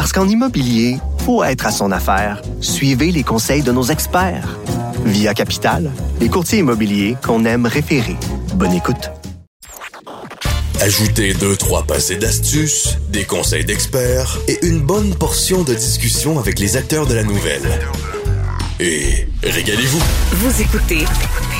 Parce qu'en immobilier, faut être à son affaire. Suivez les conseils de nos experts. Via Capital, les courtiers immobiliers qu'on aime référer. Bonne écoute. Ajoutez deux, trois passés d'astuces, des conseils d'experts et une bonne portion de discussion avec les acteurs de la nouvelle. Et régalez-vous. Vous écoutez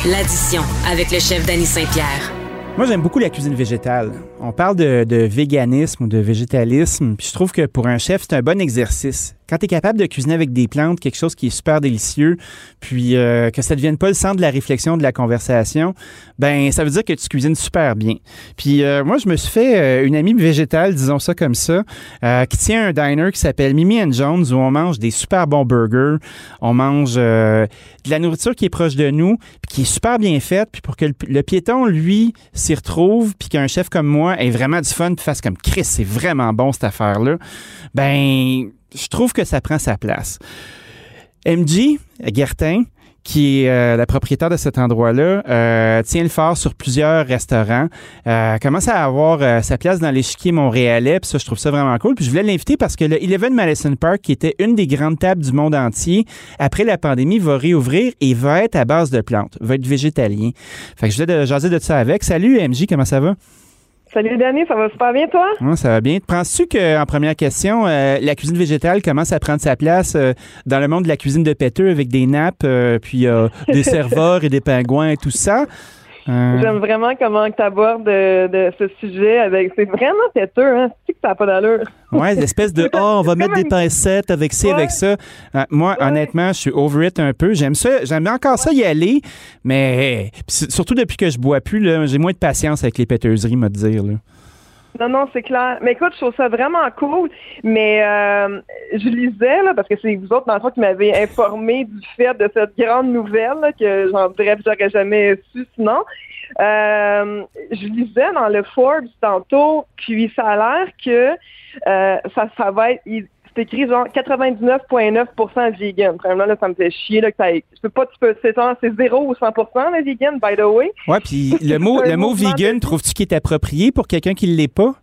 l'addition avec le chef Danny Saint-Pierre. Moi, j'aime beaucoup la cuisine végétale. On parle de, véganisme ou de végétalisme, puis je trouve que pour un chef, c'est un bon exercice quand tu es capable de cuisiner avec des plantes, quelque chose qui est super délicieux, puis euh, que ça ne devienne pas le centre de la réflexion, de la conversation, ben ça veut dire que tu cuisines super bien. Puis euh, moi, je me suis fait euh, une amie végétale, disons ça comme ça, qui tient un diner qui s'appelle Mimi and Jones, où on mange des super bons burgers, on mange de la nourriture qui est proche de nous, puis qui est super bien faite, puis pour que le, piéton, lui, s'y retrouve, puis qu'un chef comme moi ait vraiment du fun, puis fasse comme Chris, c'est vraiment bon cette affaire-là, ben je trouve que ça prend sa place. MJ Gertin, qui est euh, la propriétaire de cet endroit-là, euh, tient le fort sur plusieurs restaurants, euh, commence à avoir sa place dans l'échiquier montréalais, puis je trouve ça vraiment cool. Puis je voulais l'inviter parce que le Eleven Madison Park, qui était une des grandes tables du monde entier, après la pandémie, va réouvrir et va être à base de plantes, va être végétalien. Fait que je voulais jaser de ça avec. Salut MJ, comment ça va? Salut Danny, ça va super bien toi? Oui, ça va bien. Penses-tu qu'en première question, euh, la cuisine végétale commence à prendre sa place euh, dans le monde de la cuisine de péteux avec des nappes, euh, puis des serveurs et des pingouins et tout ça? J'aime vraiment comment tu abordes de, ce sujet avec. C'est vraiment têteux, hein? C'est que ça n'a pas d'allure. Ouais, l'espèce de oh, on va mettre des pincettes avec ci, avec ça. moi, honnêtement, je suis over it un peu. J'aime ça, j'aime encore ça y aller, mais surtout depuis que je bois plus, j'ai moins de patience avec les péteuseries, me dire. Là. Non, non, c'est clair. Mais écoute, je trouve ça vraiment cool. Mais euh, je lisais, là, parce que c'est vous autres, dans le fond, qui m'avez informé du fait de cette grande nouvelle, là, que j'en bref, j'aurais jamais su sinon. Euh, je lisais dans le Forbes tantôt, puis ça a l'air que euh, ça, ça va être c'est écrit genre 99,9% vegan. Vraiment, là, ça me fait chier, là, que ça, tu peux pas, tu peux, c'est, c'est 0 ou 100% le vegan, by the way. Ouais, puis le mot, le mot vegan, trouves-tu qu'il est approprié pour quelqu'un qui ne l'est pas?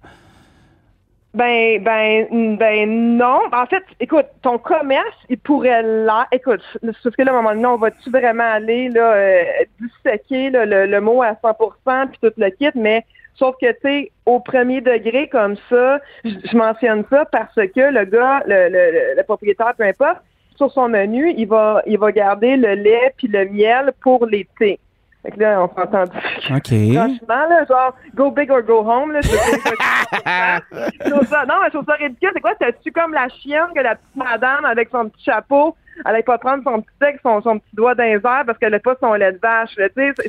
Ben, ben, ben non. En fait, écoute, ton commerce, il pourrait là. Écoute, parce que là, à un moment donné, on va-tu vraiment aller là, euh, disséquer le, le, mot à 100% puis tout le kit, mais Sauf que, tu sais, au premier degré, comme ça, je mentionne ça parce que le gars, le, le, le, propriétaire, peu importe, sur son menu, il va, il va garder le lait puis le miel pour l'été. Fait que là, on s'entend. OK. Franchement, là, genre, go big or go home, là, je trouve ça, non, je trouve ça ridicule. C'est quoi, t'as-tu comme la chienne que la petite madame avec son petit chapeau elle n'allait pas prendre son petit texte, son, son petit doigt airs parce qu'elle n'a pas son lait de vache.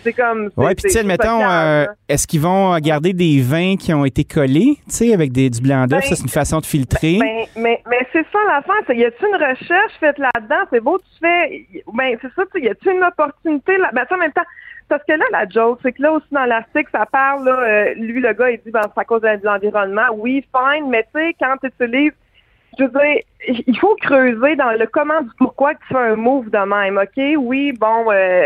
C'est comme. Oui, puis tu admettons, euh, est-ce qu'ils vont garder des vins qui ont été collés, tu sais, avec des, du blanc d'œuf? ça, c'est une façon de filtrer. Ben, mais, mais c'est ça la fin. Y a-tu une recherche faite là-dedans? C'est beau, tu fais. Ben, c'est ça, y a-tu une opportunité là? Ben, ça, en même temps. Parce que là, la joke, c'est que là aussi dans l'article, ça parle, là, euh, lui, le gars, il dit, ben, c'est à cause de l'environnement. Oui, fine, mais tu sais, quand tu utilises je veux dire, il faut creuser dans le comment du pourquoi que tu fais un move de même, OK? Oui, bon, euh,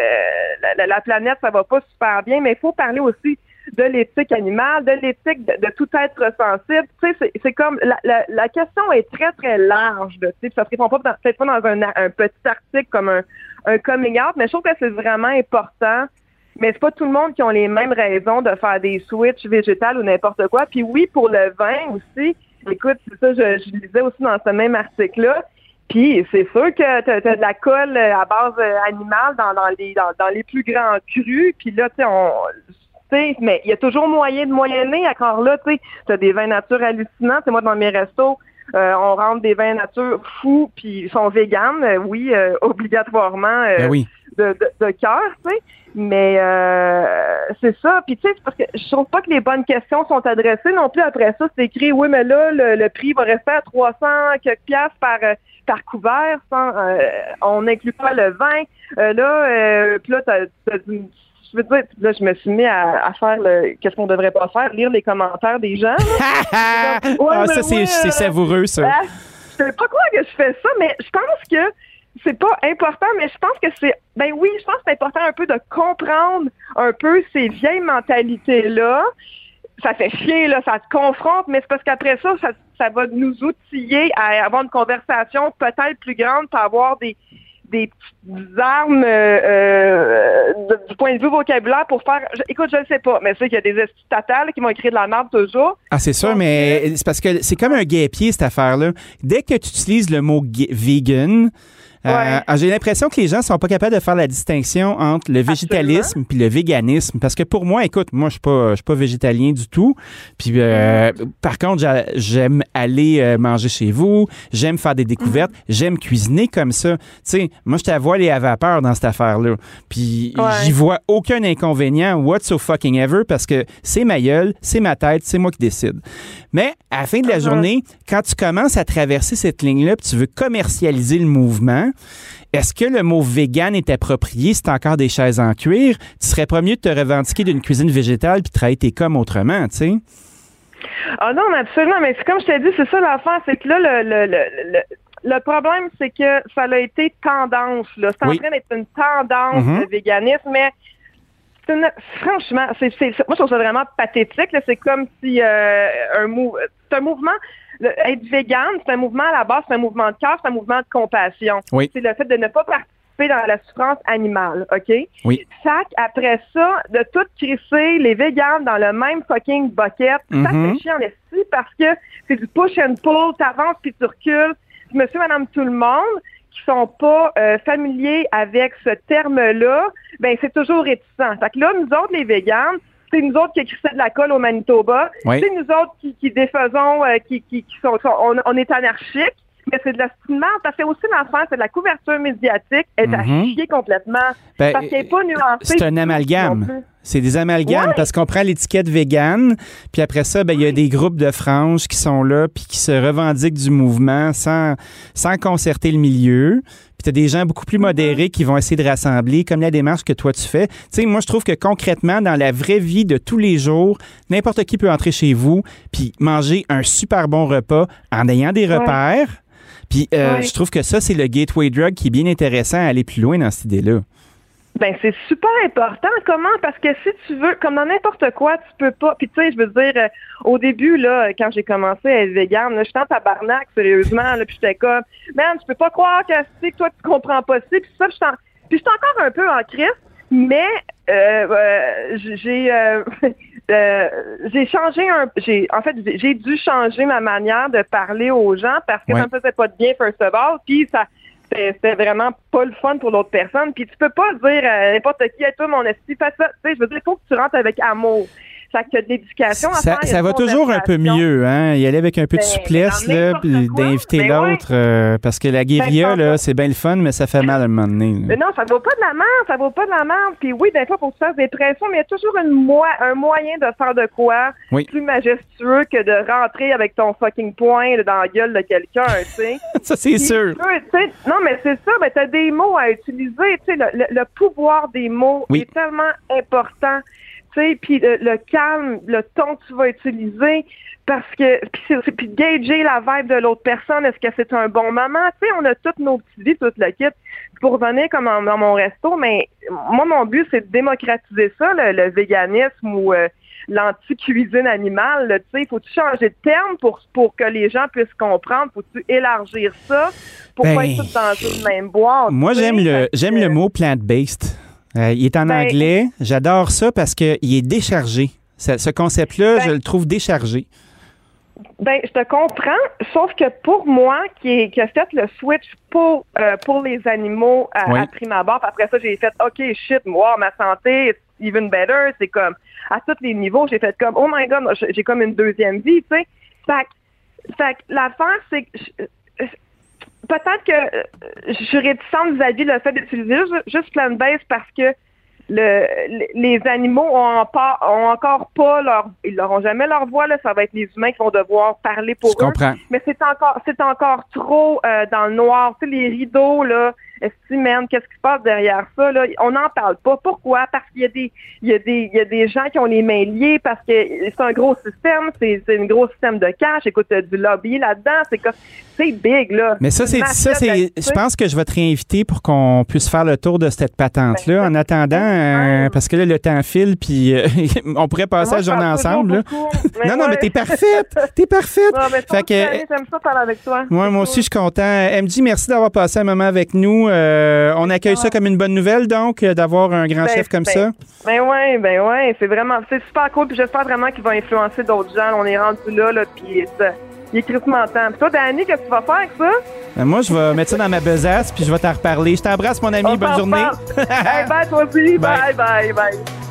la, planète, ça va pas super bien, mais il faut parler aussi de l'éthique animale, de l'éthique de, tout être sensible. Tu sais, c'est comme la, la, question est très, très large, tu sais, ça se répond pas peut-être pas dans un, un, petit article comme un, un coming out, mais je trouve que c'est vraiment important. Mais c'est pas tout le monde qui ont les mêmes raisons de faire des switches végétales ou n'importe quoi. Puis oui, pour le vin aussi, Écoute, c'est ça, je, je lisais aussi dans ce même article-là. Puis c'est sûr que tu as, de la colle euh, à base euh, animale dans, les plus grands crus. Puis là, tu sais, mais il y a toujours moyen de moyenner. Encore là, tu sais, as des vins nature hallucinants. C'est moi dans mes restos, euh, on rentre des vins nature fous, puis ils sont véganes, oui, obligatoirement. Ben oui. De, de, cœur, tu sais. Mais euh, c'est ça. Puis tu sais, parce que je trouve pas que les bonnes questions sont adressées non plus. Après ça, c'est écrit, oui, mais là, le, prix va rester à 300 quelques piastres par par couvert, sans, on n'inclut pas le vin. là, puis là, t'as, je veux dire, là, je me suis mis à, faire le qu'est-ce qu'on devrait pas faire, lire les commentaires des gens. ah, ça, c'est savoureux, ça. Ah, je sais pas quoi que je fais ça, mais je pense que c'est pas important, mais je pense que c'est. Ben oui, je pense que c'est important un peu de comprendre un peu ces vieilles mentalités-là. Ça fait chier, là, ça te confronte, mais c'est parce qu'après ça, ça, va nous outiller à avoir une conversation peut-être plus grande pour avoir des, des petites armes euh, euh, du point de vue vocabulaire pour faire. écoute, je ne sais pas, mais c'est qu'il y a des estatales qui vont écrire de la merde toujours. Ah, c'est sûr, mais c'est parce que c'est comme un guépier, cette affaire-là. Dès que tu utilises le mot vegan, euh, j'ai l'impression que les gens sont pas capables de faire la distinction entre le végétalisme puis le véganisme parce que pour moi, écoute, moi je suis pas je suis pas végétalien du tout. Puis euh, par contre, j'aime aller euh, manger chez vous, j'aime faire des découvertes, mm-hmm. j'aime cuisiner comme ça. Tu sais, moi je t'avoue les à vapeur dans cette affaire-là. Puis j'y vois aucun inconvénient what so fucking ever parce que c'est ma gueule, c'est ma tête, c'est moi qui décide. Mais à la fin de la uh-huh. journée, quand tu commences à traverser cette ligne-là, tu veux commercialiser le mouvement, est-ce que le mot vegan est approprié? Si encore des chaises en cuir? Tu serais pas mieux de te revendiquer d'une cuisine végétale puis de travailler tes comme autrement, tu sais? Ah non, absolument. Mais comme je t'ai dit, c'est ça l'affaire, c'est que là, le, le, le, le problème, c'est que ça a été tendance. Là. C'est en train d'être une tendance mm-hmm. de véganisme, mais franchement, c'est, moi je trouve ça vraiment pathétique. C'est comme si euh, un, mou, un mouvement être vegan, c'est un mouvement à la base, c'est un mouvement de cœur, c'est un mouvement de compassion. C'est le fait de ne pas participer dans la souffrance animale, OK? Oui. Sac, après ça, de tout crisser les végans dans le même fucking bucket, ça mm-hmm. fait chier en parce que c'est du push and pull, t'avances puis tu recules. Monsieur, madame, tout le monde qui sont pas euh, familiers avec ce terme-là, ben c'est toujours réticent. Fait que là, nous autres, les véganes, c'est nous autres qui écrivons de la colle au Manitoba. C'est nous autres qui, qui défaisons, euh, qui, qui, qui, sont, on, est anarchique. Mais c'est de la Ça fait aussi l'affaire, c'est de la couverture médiatique. Elle est à mhm. chier complètement. Ben, parce qu'elle n'est pas nuancée. C'est un amalgame. C'est des amalgames parce qu'on prend l'étiquette vegan, puis après ça, ben, il y a des groupes de franges qui sont là, puis qui se revendiquent du mouvement sans, sans concerter le milieu. Puis tu as des gens beaucoup plus modérés qui vont essayer de rassembler, comme la démarche que toi tu fais. Tu sais, moi, je trouve que concrètement, dans la vraie vie de tous les jours, n'importe qui peut entrer chez vous, puis manger un super bon repas en ayant des repères. Puis euh, je trouve que ça, c'est le gateway drug qui est bien intéressant à aller plus loin dans cette idée-là. Ben c'est super important. Comment? Parce que si tu veux, comme dans n'importe quoi, tu peux pas. Puis tu sais, je veux dire, euh, au début là, quand j'ai commencé à être vegan, là, j'étais en tabarnak sérieusement. Là, puis j'étais comme, man, je peux pas croire que que toi tu comprends pas ça. Puis ça, puis j'étais encore un peu en crise, mais euh, euh j'ai euh, j'ai changé un j'ai en fait j'ai dû changer ma manière de parler aux gens parce que ça me faisait pas de bien first of all puis ça c'était vraiment pas le fun pour l'autre personne. Puis tu peux pas dire à n'importe qui, hey, toi, mon esti, fais ça. Tu sais, je veux dire, il faut que tu rentres avec amour. Ça que de l'éducation à ça, Ça va toujours un peu mieux, hein? Y aller avec un peu de ben, souplesse, là, puis d'inviter ben l'autre. Euh, parce que la guérilla, ben, là, c'est bien le fun, mais ça fait mal à un moment donné. Mais non, ça vaut pas de la merde, ça vaut pas de la merde. Puis oui, des fois, que tu fasses des pressions, mais il y a toujours une un moyen de faire de quoi plus majestueux que de rentrer avec ton fucking poing dans la gueule de quelqu'un, tu sais. ça, c'est sûr. non, mais c'est ça, ben, t'as des mots à utiliser, tu sais, le, le, pouvoir des mots est tellement important puis le, calme, le ton que tu vas utiliser, parce que puis, gager la vibe de l'autre personne, est-ce que c'est un bon moment? Tu sais, on a toutes nos petites vies, toute le kit. Pour venir comme dans mon resto, mais moi, mon but, c'est de démocratiser ça, le, véganisme ou euh, l'anti-cuisine animale. Tu sais, faut-tu changer de terme pour, pour que les gens puissent comprendre? Faut-tu élargir ça? Pour ben, pas être tous dans une même boîte? Moi, j'aime le, j'aime le mot plant-based. Euh, il est en ben, anglais. J'adore ça parce qu'il est déchargé. Ce, concept-là, ben je le trouve déchargé. Ben, je te comprends, sauf que pour moi, qui, qui a fait le switch pour, euh, pour les animaux à, à prime abord, après ça, j'ai fait OK, shit, moi, ma santé, it's even better. C'est comme à tous les niveaux, j'ai fait comme Oh my god, j'ai comme une deuxième vie, tu sais. Fait, fait l'affaire, c'est que peut-être que euh, je suis réticente vis-à-vis le fait d'utiliser juste, juste plant-based parce que le, les animaux ont, pas, ont encore pas leur, ils n'auront jamais leur voix là. Ça va être les humains qui vont devoir parler pour Je eux. comprends. Mais c'est encore, c'est encore trop euh, dans le noir. Tu sais, les rideaux là. Est-ce man, qu'est-ce qui se passe derrière ça là? On n'en parle pas. Pourquoi? Parce qu'il y a des, il y a des, il y a des gens qui ont les mains liées parce que c'est un gros système. C'est, c'est un gros système de cash. Écoute, du lobby là-dedans. C'est comme, c'est big là. Mais ça, c'est ça, c'est. Je pense que je vais te réinviter pour qu'on puisse faire le tour de cette patente-là. Ben, En attendant, euh, parce que là, le temps file, puis euh, on pourrait passer Moi, la journée ensemble. là. non, non, mais t'es parfaite. T'es parfaite. Mais Fait que- j'aime ça parler avec toi. Ouais, moi aussi, je suis content. MJ, merci d'avoir passé un moment avec nous. Euh, on accueille ça comme une bonne nouvelle, donc, euh, d'avoir un grand Ben, chef comme ben, ça? Ben ouais, ben ouais, c'est vraiment, c'est super cool. Puis j'espère vraiment qu'il va influencer d'autres gens. On est rendu là, là, puis ça- il est crissement temps. Puis toi, Danny, qu'est-ce que tu vas faire avec ça? Ben, moi, je vais mettre ça dans ma besace, puis je vais t'en reparler. Je t'embrasse, mon ami. On Bonne journée. Hey, bye, toi aussi. Bye. bye, bye. bye.